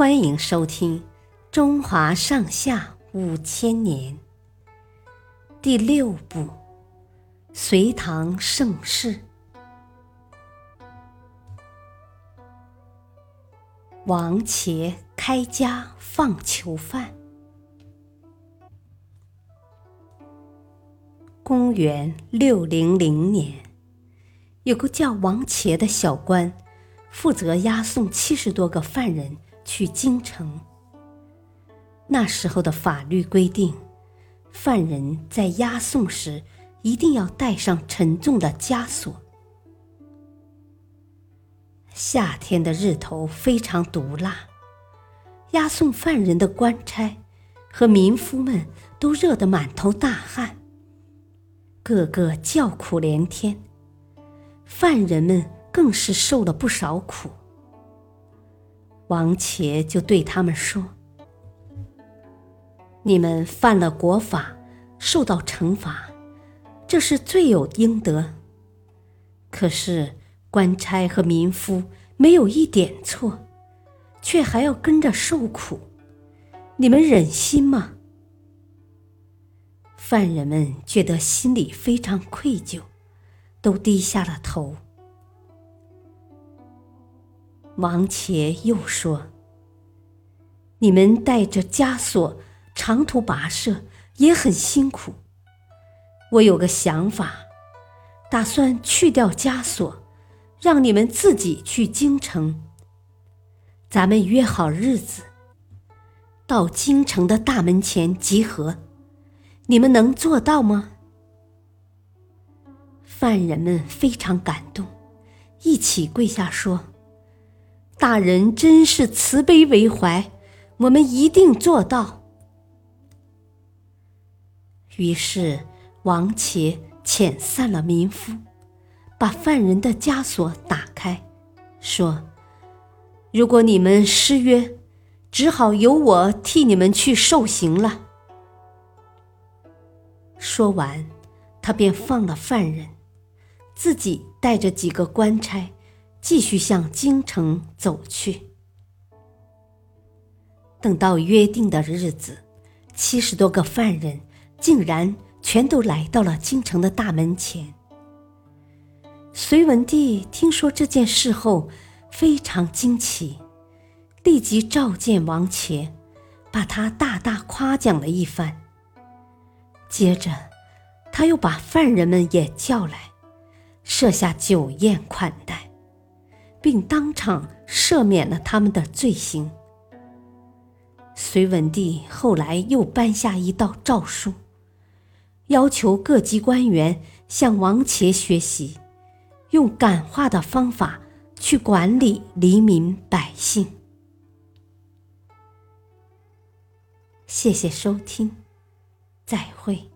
欢迎收听《中华上下五千年》第六部《隋唐盛世》。王茄开家放囚犯。公元六零零年，有个叫王茄的小官，负责押送七十多个犯人去京城。那时候的法律规定，犯人在押送时一定要带上沉重的枷锁。夏天的日头非常毒辣，押送犯人的官差和民夫们都热得满头大汗，个个叫苦连天。犯人们更是受了不少苦。王且就对他们说：“你们犯了国法，受到惩罚，这是罪有应得。可是……”官差和民夫没有一点错，却还要跟着受苦，你们忍心吗？犯人们觉得心里非常愧疚，都低下了头。王茄又说：“你们带着枷锁长途跋涉也很辛苦，我有个想法，打算去掉枷锁。”让你们自己去京城。咱们约好日子，到京城的大门前集合。你们能做到吗？犯人们非常感动，一起跪下说：“大人真是慈悲为怀，我们一定做到。”于是王且遣散了民夫。把犯人的枷锁打开，说：“如果你们失约，只好由我替你们去受刑了。”说完，他便放了犯人，自己带着几个官差，继续向京城走去。等到约定的日子，七十多个犯人竟然全都来到了京城的大门前。隋文帝听说这件事后，非常惊奇，立即召见王茄，把他大大夸奖了一番。接着，他又把犯人们也叫来，设下酒宴款待，并当场赦免了他们的罪行。隋文帝后来又颁下一道诏书，要求各级官员向王杰学习。用感化的方法去管理黎民百姓。谢谢收听，再会。